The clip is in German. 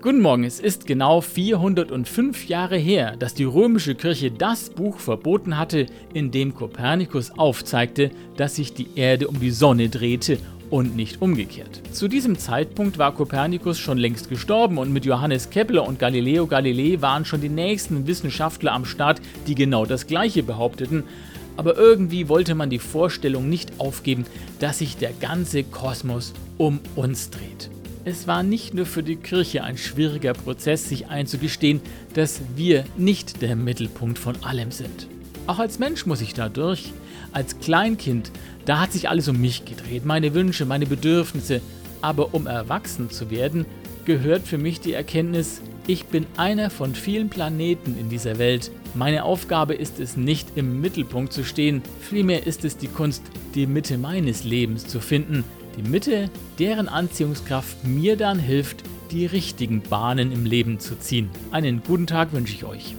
Guten Morgen, es ist genau 405 Jahre her, dass die römische Kirche das Buch verboten hatte, in dem Kopernikus aufzeigte, dass sich die Erde um die Sonne drehte und nicht umgekehrt. Zu diesem Zeitpunkt war Kopernikus schon längst gestorben und mit Johannes Kepler und Galileo Galilei waren schon die nächsten Wissenschaftler am Start, die genau das gleiche behaupteten. Aber irgendwie wollte man die Vorstellung nicht aufgeben, dass sich der ganze Kosmos um uns dreht. Es war nicht nur für die Kirche ein schwieriger Prozess, sich einzugestehen, dass wir nicht der Mittelpunkt von allem sind. Auch als Mensch muss ich da durch. Als Kleinkind, da hat sich alles um mich gedreht, meine Wünsche, meine Bedürfnisse. Aber um erwachsen zu werden, gehört für mich die Erkenntnis, ich bin einer von vielen Planeten in dieser Welt. Meine Aufgabe ist es nicht im Mittelpunkt zu stehen, vielmehr ist es die Kunst, die Mitte meines Lebens zu finden, die Mitte, deren Anziehungskraft mir dann hilft, die richtigen Bahnen im Leben zu ziehen. Einen guten Tag wünsche ich euch.